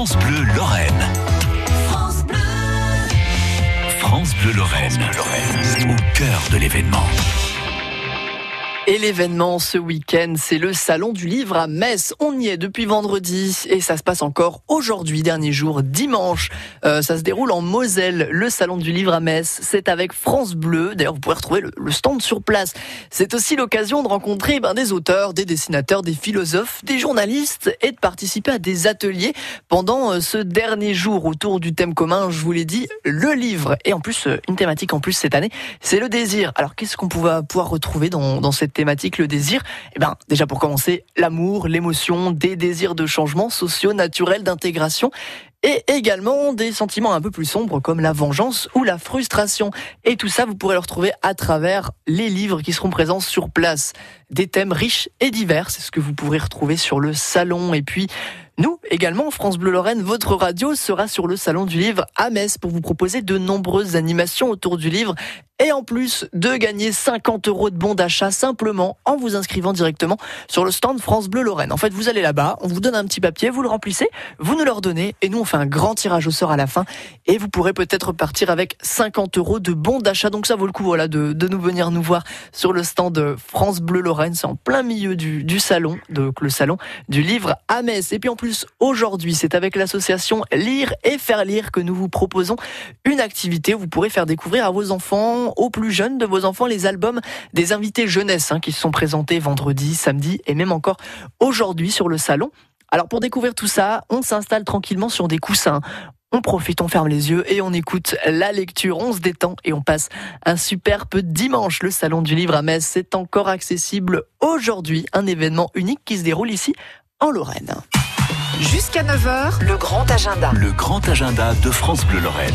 France Bleu Lorraine. France Bleu. France Bleu Lorraine. Au cœur de l'événement. Et l'événement ce week-end, c'est le Salon du Livre à Metz. On y est depuis vendredi et ça se passe encore aujourd'hui, dernier jour, dimanche. Euh, ça se déroule en Moselle, le Salon du Livre à Metz. C'est avec France Bleu. D'ailleurs, vous pouvez retrouver le, stand sur place. C'est aussi l'occasion de rencontrer ben, des auteurs, des dessinateurs, des philosophes, des journalistes et de participer à des ateliers pendant euh, ce dernier jour autour du thème commun, je vous l'ai dit, le livre. Et en plus, euh, une thématique en plus cette année, c'est le désir. Alors, qu'est-ce qu'on va pouvoir retrouver dans, dans cette thématique, le désir Eh ben, déjà pour commencer, l'amour, l'émotion, des désirs de changement sociaux, naturels, d'intégration et également des sentiments un peu plus sombres comme la vengeance ou la frustration. Et tout ça, vous pourrez le retrouver à travers les livres qui seront présents sur place. Des thèmes riches et divers, c'est ce que vous pourrez retrouver sur le salon. Et puis, nous, également, France Bleu Lorraine, votre radio sera sur le Salon du Livre à Metz pour vous proposer de nombreuses animations autour du livre et en plus de gagner 50 euros de bons d'achat simplement en vous inscrivant directement sur le stand France Bleu Lorraine. En fait, vous allez là-bas, on vous donne un petit papier, vous le remplissez, vous nous le redonnez et nous on fait un grand tirage au sort à la fin et vous pourrez peut-être partir avec 50 euros de bons d'achat. Donc ça vaut le coup voilà, de, de nous venir nous voir sur le stand France Bleu Lorraine. C'est en plein milieu du, du salon, donc le salon du livre à Metz. Et puis en plus, aujourd'hui, c'est avec l'association Lire et Faire Lire que nous vous proposons une activité où vous pourrez faire découvrir à vos enfants aux plus jeunes de vos enfants les albums des invités jeunesse hein, qui se sont présentés vendredi, samedi et même encore aujourd'hui sur le salon. Alors pour découvrir tout ça, on s'installe tranquillement sur des coussins. On profite, on ferme les yeux et on écoute la lecture, on se détend et on passe un superbe dimanche. Le Salon du Livre à Metz, c'est encore accessible aujourd'hui, un événement unique qui se déroule ici en Lorraine. Jusqu'à 9h, le grand agenda. Le grand agenda de France Bleu Lorraine.